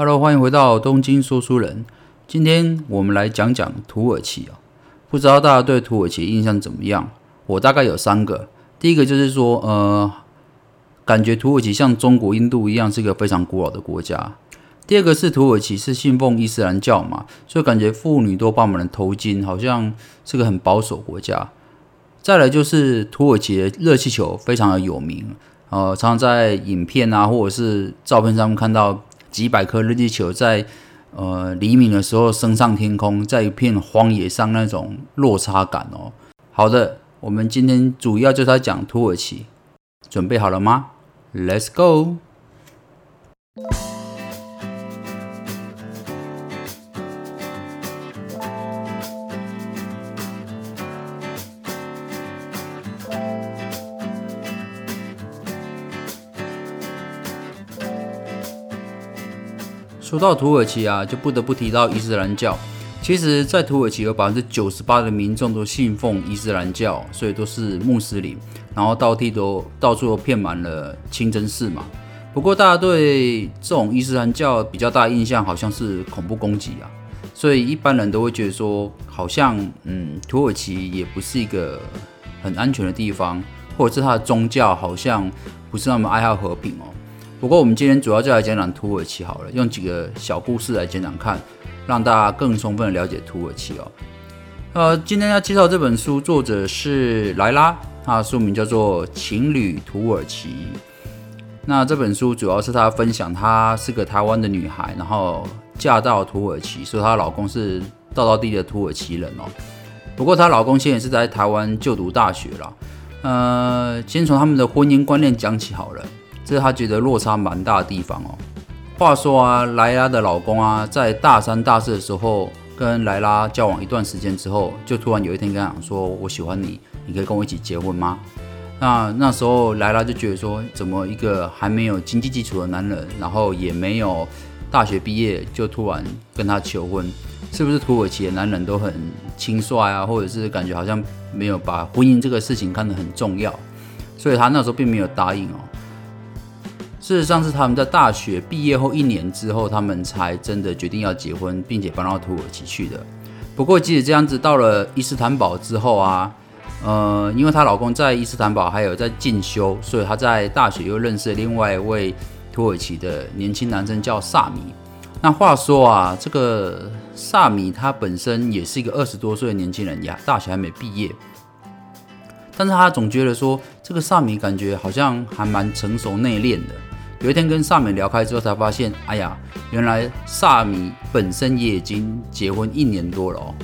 Hello，欢迎回到东京说书人。今天我们来讲讲土耳其啊，不知道大家对土耳其印象怎么样？我大概有三个。第一个就是说，呃，感觉土耳其像中国、印度一样是一个非常古老的国家。第二个是土耳其是信奉伊斯兰教嘛，所以感觉妇女都绑满了头巾，好像是个很保守国家。再来就是土耳其的热气球非常的有名，呃，常常在影片啊或者是照片上面看到。几百颗热气球在呃黎明的时候升上天空，在一片荒野上那种落差感哦。好的，我们今天主要就是要讲土耳其，准备好了吗？Let's go。说到土耳其啊，就不得不提到伊斯兰教。其实，在土耳其有百分之九十八的民众都信奉伊斯兰教，所以都是穆斯林。然后到地都到处都骗满了清真寺嘛。不过，大家对这种伊斯兰教比较大的印象好像是恐怖攻击啊，所以一般人都会觉得说，好像嗯，土耳其也不是一个很安全的地方，或者是它的宗教好像不是那么爱好和平哦。不过，我们今天主要就来讲讲土耳其好了，用几个小故事来讲讲看，让大家更充分的了解土耳其哦。呃，今天要介绍这本书，作者是莱拉，他的书名叫做《情侣土耳其》。那这本书主要是她分享，她是个台湾的女孩，然后嫁到土耳其，说她老公是道道地的土耳其人哦。不过她老公现在是在台湾就读大学了。呃，先从他们的婚姻观念讲起好了。这是他觉得落差蛮大的地方哦。话说啊，莱拉的老公啊，在大三、大四的时候跟莱拉交往一段时间之后，就突然有一天跟他讲说：“我喜欢你，你可以跟我一起结婚吗？”那那时候莱拉就觉得说：“怎么一个还没有经济基础的男人，然后也没有大学毕业，就突然跟他求婚？是不是土耳其的男人都很轻率啊，或者是感觉好像没有把婚姻这个事情看得很重要？所以他那时候并没有答应哦。”事实上是他们在大学毕业后一年之后，他们才真的决定要结婚，并且搬到土耳其去的。不过即使这样子，到了伊斯坦堡之后啊，呃，因为她老公在伊斯坦堡还有在进修，所以她在大学又认识了另外一位土耳其的年轻男生，叫萨米。那话说啊，这个萨米他本身也是一个二十多岁的年轻人呀，大学还没毕业，但是他总觉得说，这个萨米感觉好像还蛮成熟内敛的。有一天跟萨米聊开之后，才发现，哎呀，原来萨米本身也已经结婚一年多了哦，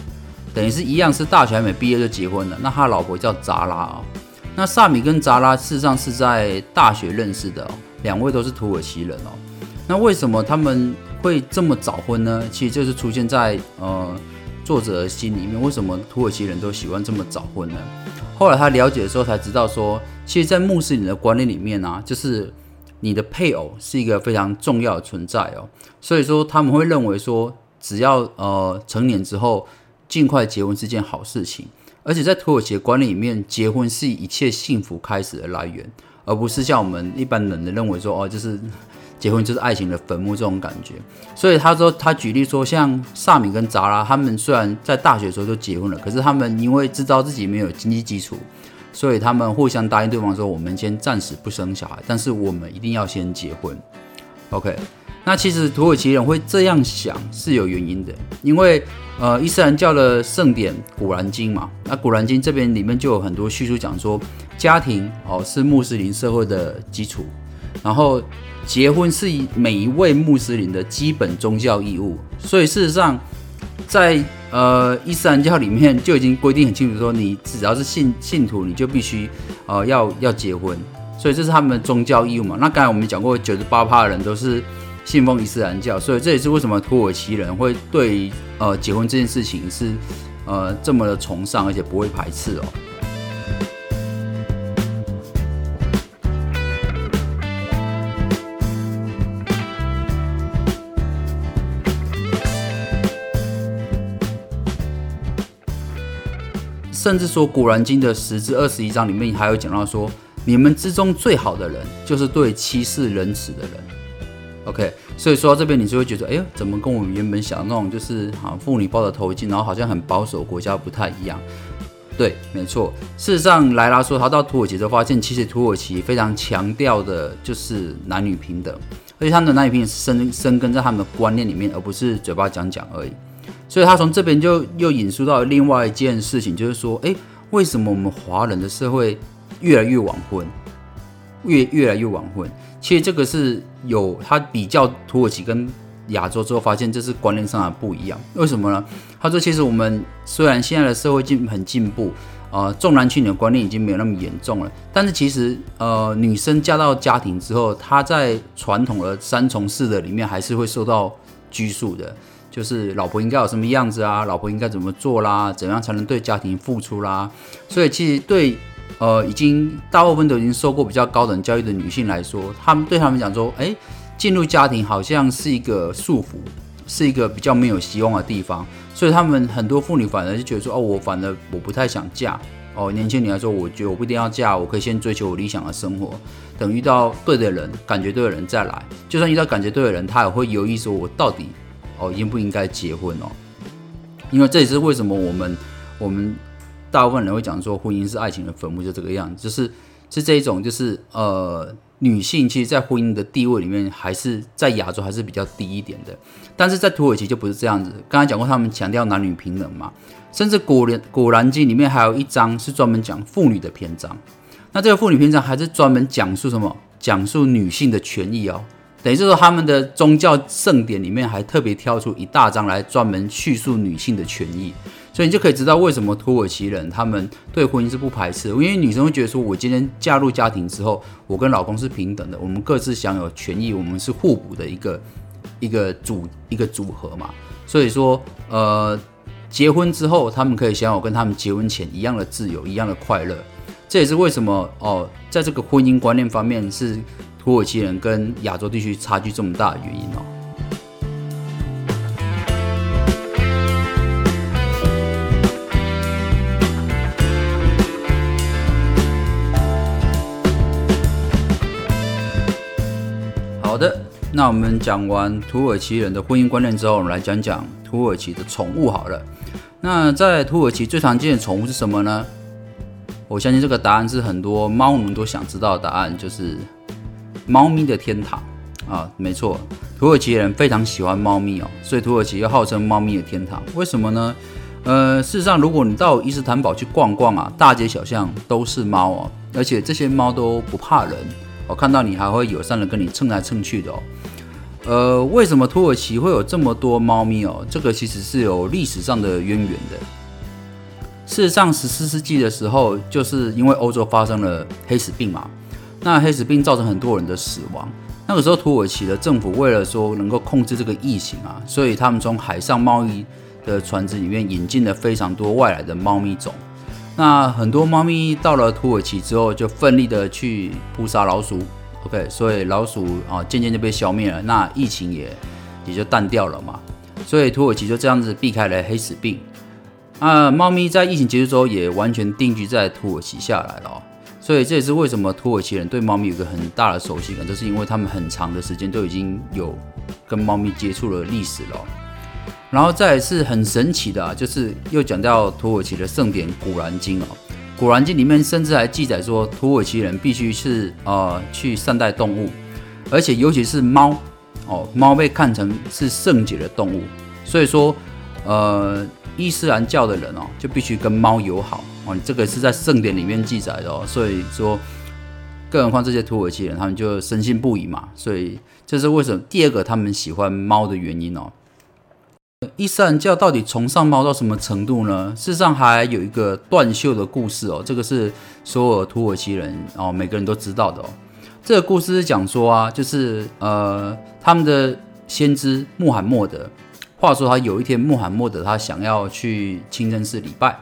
等于是一样是大学还没毕业就结婚了。那他老婆叫扎拉哦，那萨米跟扎拉事实上是在大学认识的，两位都是土耳其人哦。那为什么他们会这么早婚呢？其实就是出现在呃作者的心里面，为什么土耳其人都喜欢这么早婚呢？后来他了解的时候才知道说，其实，在穆斯林的观念里面呢，就是。你的配偶是一个非常重要的存在哦，所以说他们会认为说，只要呃成年之后尽快结婚是件好事情，而且在土耳其的观念里面，结婚是一切幸福开始的来源，而不是像我们一般人的认为说哦，就是结婚就是爱情的坟墓这种感觉。所以他说，他举例说，像萨米跟扎拉，他们虽然在大学的时候就结婚了，可是他们因为知道自己没有经济基础。所以他们互相答应对方说：“我们先暂时不生小孩，但是我们一定要先结婚。” OK，那其实土耳其人会这样想是有原因的，因为呃伊斯兰教的圣典《古兰经》嘛，那《古兰经》这边里面就有很多叙述讲说，家庭哦是穆斯林社会的基础，然后结婚是每一位穆斯林的基本宗教义务，所以事实上。在呃伊斯兰教里面就已经规定很清楚，说你只要是信信徒，你就必须呃要要结婚，所以这是他们的宗教义务嘛。那刚才我们讲过，九十八趴的人都是信奉伊斯兰教，所以这也是为什么土耳其人会对呃结婚这件事情是呃这么的崇尚，而且不会排斥哦。甚至说《古兰经》的十至二十一章里面还有讲到说，你们之中最好的人就是对妻室仁慈的人。OK，所以说到这边，你就会觉得，哎呦，怎么跟我们原本想的那种就是啊，妇女抱着头巾，然后好像很保守国家不太一样。对，没错。事实上，莱拉说他到土耳其之后发现，其实土耳其非常强调的就是男女平等，而且他们的男女平等是生生根在他们的观念里面，而不是嘴巴讲讲而已。所以他从这边就又引述到另外一件事情，就是说，哎，为什么我们华人的社会越来越晚婚，越越来越晚婚？其实这个是有他比较土耳其跟。亚洲之后发现这是观念上的不一样，为什么呢？他说，其实我们虽然现在的社会进很进步，呃，重男轻女的观念已经没有那么严重了，但是其实呃，女生嫁到家庭之后，她在传统的三从四的里面还是会受到拘束的，就是老婆应该有什么样子啊，老婆应该怎么做啦，怎样才能对家庭付出啦，所以其实对呃已经大部分都已经受过比较高等教育的女性来说，她们对他们讲说，哎。进入家庭好像是一个束缚，是一个比较没有希望的地方，所以他们很多妇女反而就觉得说，哦，我反而我不太想嫁，哦，年轻女来说，我觉得我不一定要嫁，我可以先追求我理想的生活，等遇到对的人，感觉对的人再来，就算遇到感觉对的人，他也会犹豫说，我到底哦应不应该结婚哦？因为这也是为什么我们我们大部分人会讲说，婚姻是爱情的坟墓，就这个样子，就是是这一种，就是呃。女性其实，在婚姻的地位里面，还是在亚洲还是比较低一点的。但是在土耳其就不是这样子。刚才讲过，他们强调男女平等嘛，甚至《古兰古兰经》里面还有一章是专门讲妇女的篇章。那这个妇女篇章还是专门讲述什么？讲述女性的权益哦。等于是说，他们的宗教圣典里面还特别挑出一大章来专门叙述女性的权益。所以你就可以知道为什么土耳其人他们对婚姻是不排斥，因为女生会觉得说，我今天嫁入家庭之后，我跟老公是平等的，我们各自享有权益，我们是互补的一个一个组一个组合嘛。所以说，呃，结婚之后，他们可以享有跟他们结婚前一样的自由，一样的快乐。这也是为什么哦，在这个婚姻观念方面，是土耳其人跟亚洲地区差距这么大的原因哦。好的，那我们讲完土耳其人的婚姻观念之后，我们来讲讲土耳其的宠物好了。那在土耳其最常见的宠物是什么呢？我相信这个答案是很多猫奴都想知道的答案，就是猫咪的天堂啊！没错，土耳其人非常喜欢猫咪哦，所以土耳其又号称猫咪的天堂。为什么呢？呃，事实上，如果你到伊斯坦堡去逛逛啊，大街小巷都是猫哦，而且这些猫都不怕人。我看到你还会友善的跟你蹭来蹭去的哦，呃，为什么土耳其会有这么多猫咪哦？这个其实是有历史上的渊源的。事实上，十四世纪的时候，就是因为欧洲发生了黑死病嘛，那黑死病造成很多人的死亡。那个时候，土耳其的政府为了说能够控制这个疫情啊，所以他们从海上贸易的船只里面引进了非常多外来的猫咪种。那很多猫咪到了土耳其之后，就奋力的去扑杀老鼠，OK，所以老鼠啊渐渐就被消灭了，那疫情也也就淡掉了嘛。所以土耳其就这样子避开了黑死病。啊，猫咪在疫情结束之后也完全定居在土耳其下来了，所以这也是为什么土耳其人对猫咪有个很大的熟悉感，这是因为他们很长的时间都已经有跟猫咪接触的历史了。然后再是很神奇的，啊就是又讲到土耳其的圣典《古兰经》哦，《古兰经》里面甚至还记载说，土耳其人必须是呃去善待动物，而且尤其是猫哦，猫被看成是圣洁的动物，所以说呃伊斯兰教的人哦就必须跟猫友好。哦，这个是在圣典里面记载的哦，所以说，更何况这些土耳其人他们就深信不疑嘛，所以这是为什么第二个他们喜欢猫的原因哦。伊斯兰教到底崇尚猫到什么程度呢？事实上还有一个断袖的故事哦，这个是所有土耳其人哦每个人都知道的哦。这个故事是讲说啊，就是呃他们的先知穆罕默德，话说他有一天穆罕默德他想要去清真寺礼拜，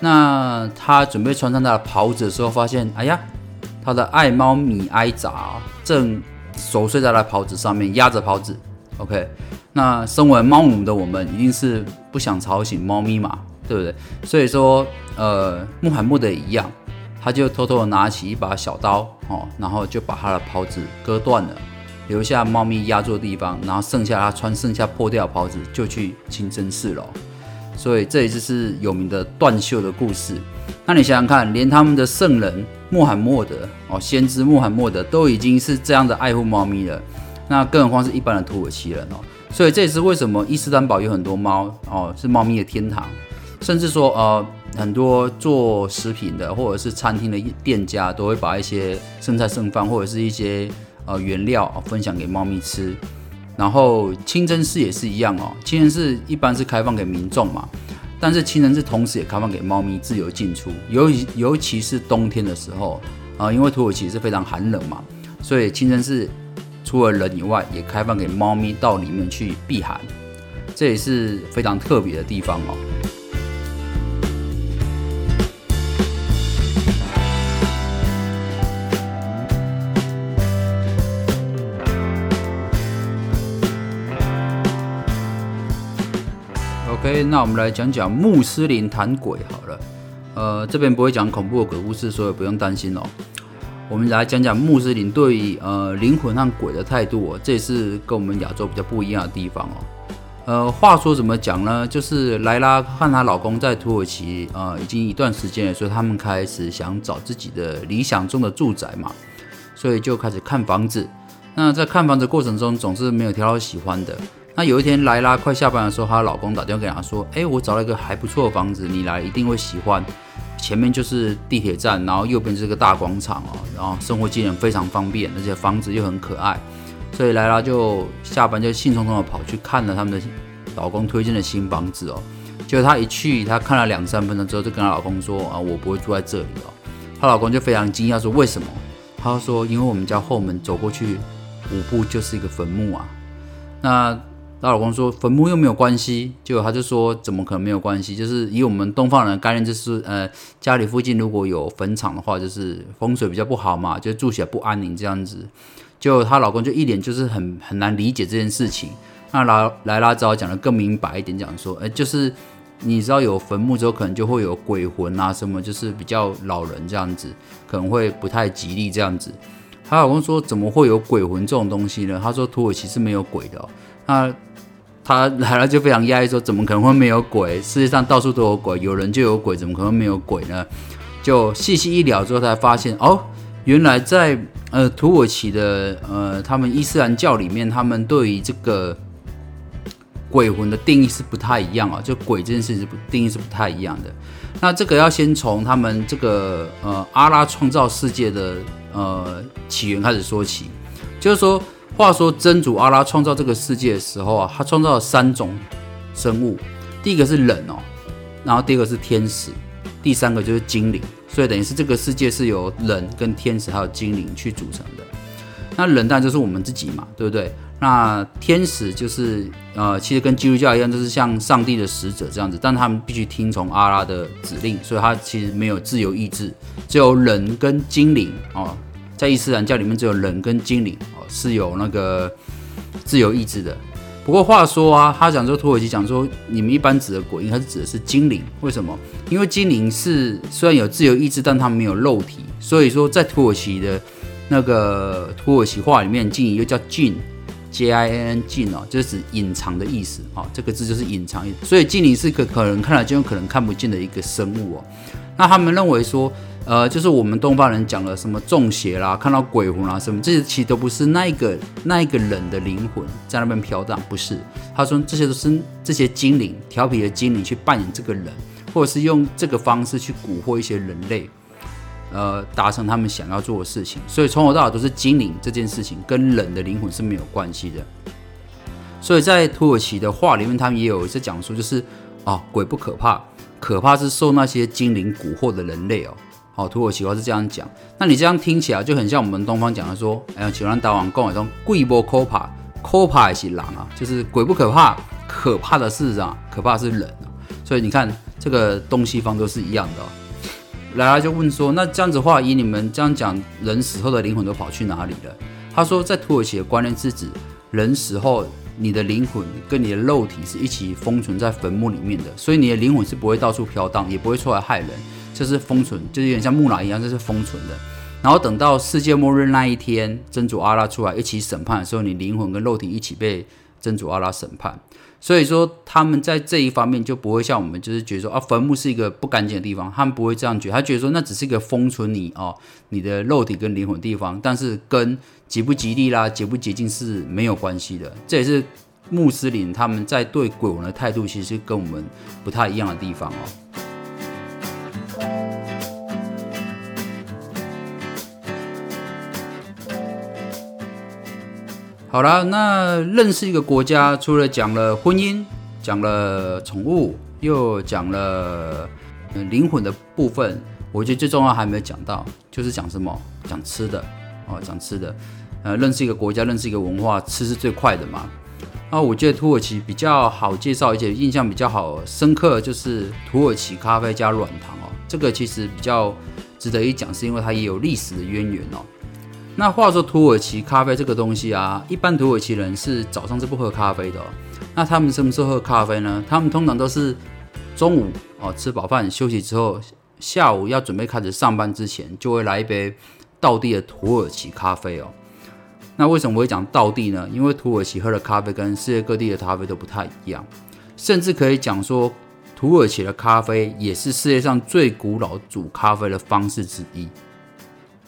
那他准备穿上他的袍子的时候，发现哎呀，他的爱猫米埃扎正熟睡在他袍子上面，压着袍子。OK。那身为猫奴的我们，一定是不想吵醒猫咪嘛，对不对？所以说，呃，穆罕默德一样，他就偷偷的拿起一把小刀，哦，然后就把他的袍子割断了，留下猫咪压住的地方，然后剩下他穿剩下破掉的袍子就去清真寺了。所以这也就是有名的断袖的故事。那你想想看，连他们的圣人穆罕默德哦，先知穆罕默德都已经是这样的爱护猫咪了，那更何况是一般的土耳其人哦。所以这也是为什么伊斯坦堡有很多猫哦，是猫咪的天堂。甚至说呃，很多做食品的或者是餐厅的店家都会把一些剩菜剩饭或者是一些呃原料啊分享给猫咪吃。然后清真寺也是一样哦，清真寺一般是开放给民众嘛。但是清真寺同时也开放给猫咪自由进出，尤其尤其是冬天的时候啊，因为土耳其是非常寒冷嘛，所以清真寺除了人以外，也开放给猫咪到里面去避寒，这也是非常特别的地方哦。那我们来讲讲穆斯林谈鬼好了。呃，这边不会讲恐怖的鬼故事，所以不用担心哦。我们来讲讲穆斯林对呃灵魂和鬼的态度哦，这也是跟我们亚洲比较不一样的地方哦。呃，话说怎么讲呢？就是莱拉和她老公在土耳其呃已经一段时间了，所以他们开始想找自己的理想中的住宅嘛，所以就开始看房子。那在看房子过程中，总是没有挑到喜欢的。那有一天，莱拉快下班的时候，她老公打电话给她说：“哎，我找了一个还不错的房子，你来一定会喜欢。前面就是地铁站，然后右边是个大广场哦，然后生活机能非常方便，而且房子又很可爱。所以莱拉就下班就兴冲冲的跑去看了他们的老公推荐的新房子哦。结果她一去，她看了两三分钟之后，就跟她老公说：啊，我不会住在这里哦。她老公就非常惊讶说：为什么？她说：因为我们家后门走过去五步就是一个坟墓啊。那。她老公说坟墓又没有关系，结果她就说怎么可能没有关系？就是以我们东方人的概念，就是呃家里附近如果有坟场的话，就是风水比较不好嘛，就住起来不安宁这样子。就她老公就一脸就是很很难理解这件事情。那莱莱拉只好讲的更明白一点，讲说，哎，就是你知道有坟墓之后，可能就会有鬼魂啊什么，就是比较老人这样子，可能会不太吉利这样子。她老公说怎么会有鬼魂这种东西呢？他说土耳其是没有鬼的。那他来了就非常压抑，说怎么可能会没有鬼？世界上到处都有鬼，有人就有鬼，怎么可能没有鬼呢？就细细一聊之后，才发现哦，原来在呃土耳其的呃他们伊斯兰教里面，他们对于这个鬼魂的定义是不太一样啊，就鬼这件事是不定义是不太一样的。那这个要先从他们这个呃阿拉创造世界的呃起源开始说起，就是说。话说真主阿拉创造这个世界的时候啊，他创造了三种生物，第一个是人哦，然后第二个是天使，第三个就是精灵，所以等于是这个世界是由人跟天使还有精灵去组成的。那人当然就是我们自己嘛，对不对？那天使就是呃，其实跟基督教一样，就是像上帝的使者这样子，但他们必须听从阿拉的指令，所以他其实没有自由意志，只有人跟精灵哦。在伊斯兰教里面，只有人跟精灵是有那个自由意志的。不过话说啊，他讲说土耳其讲说，你们一般指的鬼，应该是指的是精灵。为什么？因为精灵是虽然有自由意志，但他们没有肉体。所以说，在土耳其的那个土耳其话里面，精灵又叫 jin，j i n n jin 哦，就是指隐藏的意思哦。这个字就是隐藏。所以精灵是可可能看得见，可能看不见的一个生物哦。那他们认为说。呃，就是我们东方人讲的什么中邪啦，看到鬼魂啦，什么这些其实都不是那一个那一个人的灵魂在那边飘荡，不是。他说这些都是这些精灵调皮的精灵去扮演这个人，或者是用这个方式去蛊惑一些人类，呃，达成他们想要做的事情。所以从头到尾都是精灵这件事情跟人的灵魂是没有关系的。所以在土耳其的话里面，他们也有一次讲述，就是啊，鬼不可怕，可怕是受那些精灵蛊惑的人类哦。好，土耳其话是这样讲，那你这样听起来就很像我们东方讲的说，哎呀，喜欢打网购那种贵不可怕，可怕也是狼啊，就是鬼不可怕，可怕的是啊，可怕是人所以你看这个东西方都是一样的。来来就问说，那这样子话，以你们这样讲，人死后的灵魂都跑去哪里了？他说，在土耳其的观念是指，人死后，你的灵魂跟你的肉体是一起封存在坟墓里面的，所以你的灵魂是不会到处飘荡，也不会出来害人。这是封存，就是有点像木乃伊一样，这是封存的。然后等到世界末日那一天，真主阿拉出来一起审判的时候，你灵魂跟肉体一起被真主阿拉审判。所以说，他们在这一方面就不会像我们，就是觉得说啊，坟墓是一个不干净的地方，他们不会这样觉得，他觉得说那只是一个封存你哦，你的肉体跟灵魂地方，但是跟吉不吉利啦、洁不洁净是没有关系的。这也是穆斯林他们在对鬼魂的态度，其实跟我们不太一样的地方哦。好了，那认识一个国家，除了讲了婚姻，讲了宠物，又讲了灵魂的部分，我觉得最重要还没有讲到，就是讲什么？讲吃的哦，讲吃的。呃，认识一个国家，认识一个文化，吃是最快的嘛。那我觉得土耳其比较好介绍，而且印象比较好深刻，就是土耳其咖啡加软糖哦。这个其实比较值得一讲，是因为它也有历史的渊源哦。那话说土耳其咖啡这个东西啊，一般土耳其人是早上是不喝咖啡的。哦那他们什么时候喝咖啡呢？他们通常都是中午哦吃饱饭休息之后，下午要准备开始上班之前，就会来一杯道地的土耳其咖啡哦。那为什么我会讲道地呢？因为土耳其喝的咖啡跟世界各地的咖啡都不太一样，甚至可以讲说，土耳其的咖啡也是世界上最古老煮咖啡的方式之一。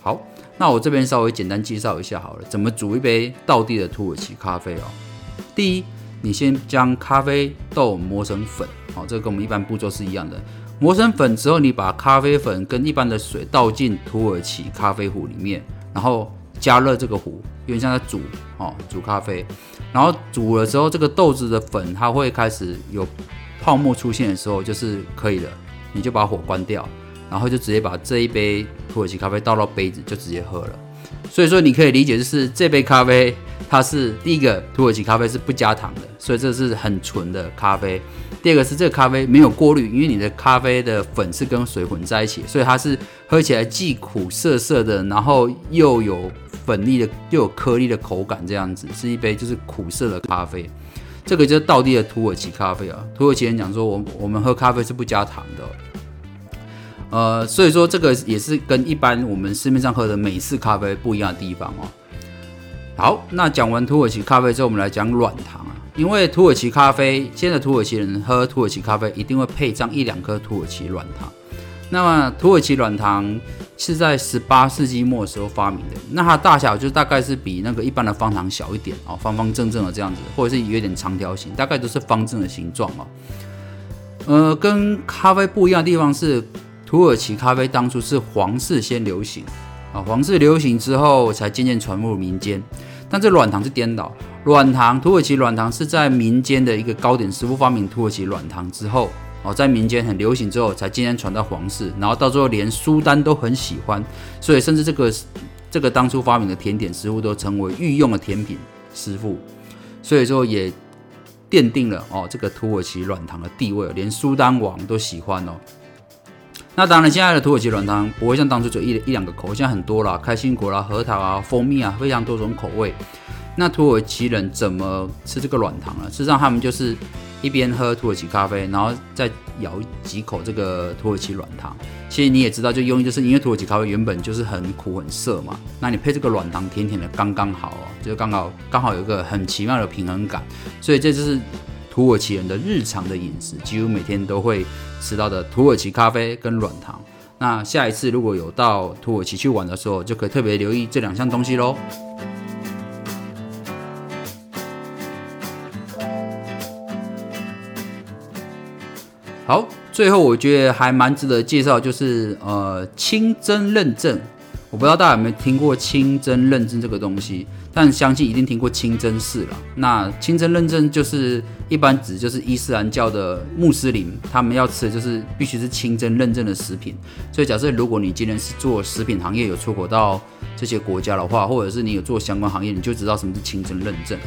好。那我这边稍微简单介绍一下好了，怎么煮一杯道地的土耳其咖啡哦。第一，你先将咖啡豆磨成粉，好，这个跟我们一般步骤是一样的。磨成粉之后，你把咖啡粉跟一般的水倒进土耳其咖啡壶里面，然后加热这个壶，有点像在煮哦，煮咖啡。然后煮了之后，这个豆子的粉它会开始有泡沫出现的时候，就是可以了，你就把火关掉。然后就直接把这一杯土耳其咖啡倒到杯子，就直接喝了。所以说你可以理解，就是这杯咖啡它是第一个土耳其咖啡是不加糖的，所以这是很纯的咖啡。第二个是这个咖啡没有过滤，因为你的咖啡的粉是跟水混在一起，所以它是喝起来既苦涩涩的，然后又有粉粒的又有颗粒的口感，这样子是一杯就是苦涩的咖啡。这个就是道地的土耳其咖啡啊。土耳其人讲说，我我们喝咖啡是不加糖的。呃，所以说这个也是跟一般我们市面上喝的美式咖啡不一样的地方哦。好，那讲完土耳其咖啡之后，我们来讲软糖啊。因为土耳其咖啡，现在土耳其人喝土耳其咖啡一定会配上一两颗土耳其软糖。那么土耳其软糖是在十八世纪末的时候发明的，那它大小就大概是比那个一般的方糖小一点哦，方方正正的这样子，或者是有点长条形，大概都是方正的形状哦。呃，跟咖啡不一样的地方是。土耳其咖啡当初是皇室先流行，啊，皇室流行之后才渐渐传入民间。但这软糖是颠倒，软糖土耳其软糖是在民间的一个糕点师傅发明土耳其软糖之后，哦，在民间很流行之后，才渐渐传到皇室，然后到最后连苏丹都很喜欢，所以甚至这个这个当初发明的甜点师傅都成为御用的甜品师傅，所以说也奠定了哦这个土耳其软糖的地位，连苏丹王都喜欢哦。那当然，现在的土耳其软糖不会像当初只一一两个口味，现在很多啦，开心果啦、核桃啊、蜂蜜啊，非常多种口味。那土耳其人怎么吃这个软糖呢？事实上，他们就是一边喝土耳其咖啡，然后再咬几口这个土耳其软糖。其实你也知道，就用意就是因为土耳其咖啡原本就是很苦很涩嘛，那你配这个软糖，甜甜的刚刚好哦，就刚好刚好有一个很奇妙的平衡感。所以这就是。土耳其人的日常的饮食，几乎每天都会吃到的土耳其咖啡跟软糖。那下一次如果有到土耳其去玩的时候，就可以特别留意这两项东西喽。好，最后我觉得还蛮值得介绍，就是呃清真认证。我不知道大家有没有听过清真认证这个东西，但相信一定听过清真寺了。那清真认证就是一般指就是伊斯兰教的穆斯林，他们要吃的就是必须是清真认证的食品。所以假设如果你今天是做食品行业，有出口到这些国家的话，或者是你有做相关行业，你就知道什么是清真认证。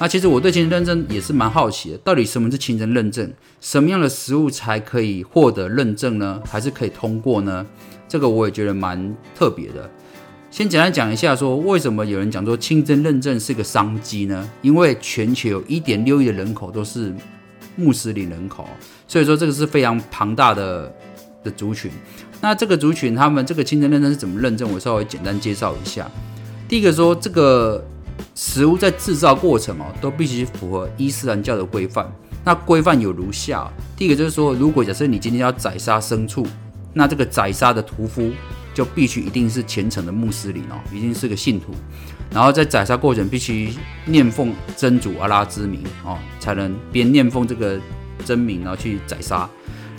那其实我对清真认证也是蛮好奇的，到底什么是清真认证？什么样的食物才可以获得认证呢？还是可以通过呢？这个我也觉得蛮特别的。先简单讲一下，说为什么有人讲说清真认证是个商机呢？因为全球有一点六亿的人口都是穆斯林人口，所以说这个是非常庞大的的族群。那这个族群他们这个清真认证是怎么认证？我稍微简单介绍一下。第一个说，这个食物在制造过程哦，都必须符合伊斯兰教的规范。那规范有如下：第一个就是说，如果假设你今天要宰杀牲畜，那这个宰杀的屠夫就必须一定是虔诚的穆斯林哦，一定是个信徒。然后在宰杀过程必须念奉真主阿拉之名哦，才能边念奉这个真名，然后去宰杀。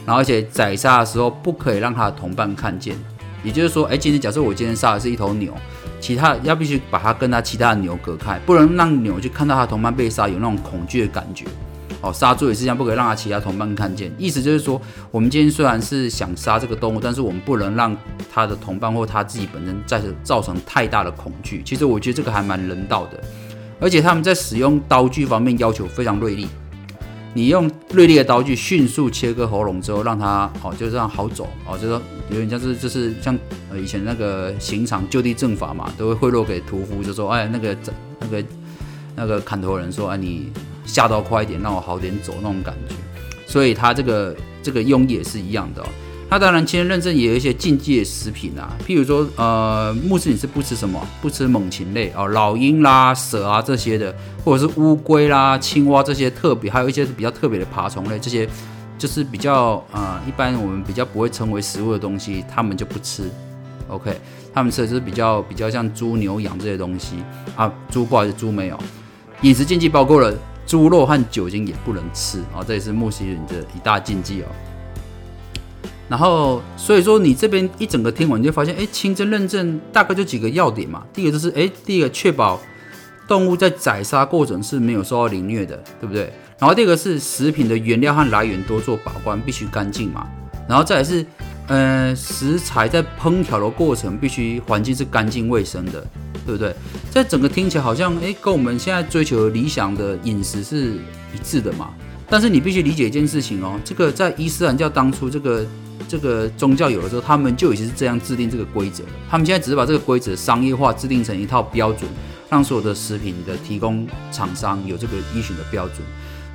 然后而且宰杀的时候不可以让他的同伴看见，也就是说，哎，今天假设我今天杀的是一头牛，其他要必须把它跟他其他的牛隔开，不能让牛去看到他同伴被杀有那种恐惧的感觉。哦，杀猪也是一样，不可以让他其他同伴看见。意思就是说，我们今天虽然是想杀这个动物，但是我们不能让他的同伴或他自己本身再造成太大的恐惧。其实我觉得这个还蛮人道的，而且他们在使用刀具方面要求非常锐利。你用锐利的刀具迅速切割喉咙之后，让它哦就这样好走哦，就说有点像是就是像呃以前那个刑场就地正法嘛，都会贿赂给屠夫，就说哎那个那个那个砍头人说哎你下刀快一点，让我好点走那种感觉。所以他这个这个用意也是一样的。那当然，签认证也有一些禁忌食品啊，譬如说，呃，穆斯林是不吃什么？不吃猛禽类哦，老鹰啦、蛇啊这些的，或者是乌龟啦、青蛙这些特别，还有一些比较特别的爬虫类，这些就是比较呃，一般我们比较不会称为食物的东西，他们就不吃。OK，他们吃的是比较比较像猪、牛、羊这些东西啊。猪不好意思，猪没有。饮食禁忌包括了猪肉和酒精也不能吃啊，这也是穆斯林的一大禁忌哦。然后，所以说你这边一整个听完，你就发现，哎，清真认证大概就几个要点嘛。第一个就是，哎，第一个确保动物在宰杀过程是没有受到凌虐的，对不对？然后第二个是食品的原料和来源多做把关，必须干净嘛。然后再来是，呃，食材在烹调的过程必须环境是干净卫生的，对不对？在整个听起来好像，哎，跟我们现在追求理想的饮食是一致的嘛。但是你必须理解一件事情哦，这个在伊斯兰教当初这个。这个宗教有的时候，他们就已经是这样制定这个规则了。他们现在只是把这个规则商业化，制定成一套标准，让所有的食品的提供厂商有这个依循的标准。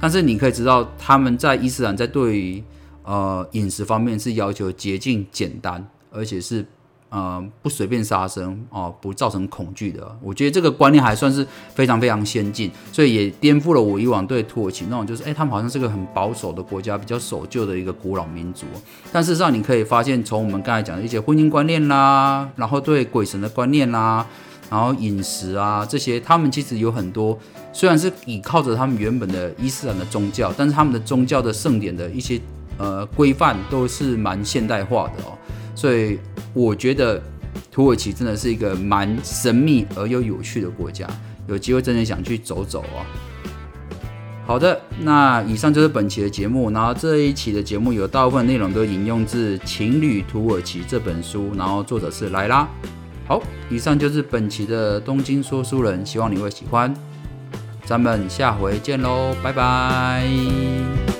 但是你可以知道，他们在伊斯兰在对于呃饮食方面是要求洁净、简单，而且是。呃，不随便杀生哦，不造成恐惧的。我觉得这个观念还算是非常非常先进，所以也颠覆了我以往对土耳其那种就是，哎，他们好像是个很保守的国家，比较守旧的一个古老民族。但事实上，你可以发现，从我们刚才讲的一些婚姻观念啦，然后对鬼神的观念啦，然后饮食啊这些，他们其实有很多，虽然是倚靠着他们原本的伊斯兰的宗教，但是他们的宗教的盛典的一些呃规范都是蛮现代化的哦。所以我觉得土耳其真的是一个蛮神秘而又有趣的国家，有机会真的想去走走哦。好的，那以上就是本期的节目，然后这一期的节目有大部分内容都引用自《情侣土耳其》这本书，然后作者是莱拉。好，以上就是本期的东京说书人，希望你会喜欢。咱们下回见喽，拜拜。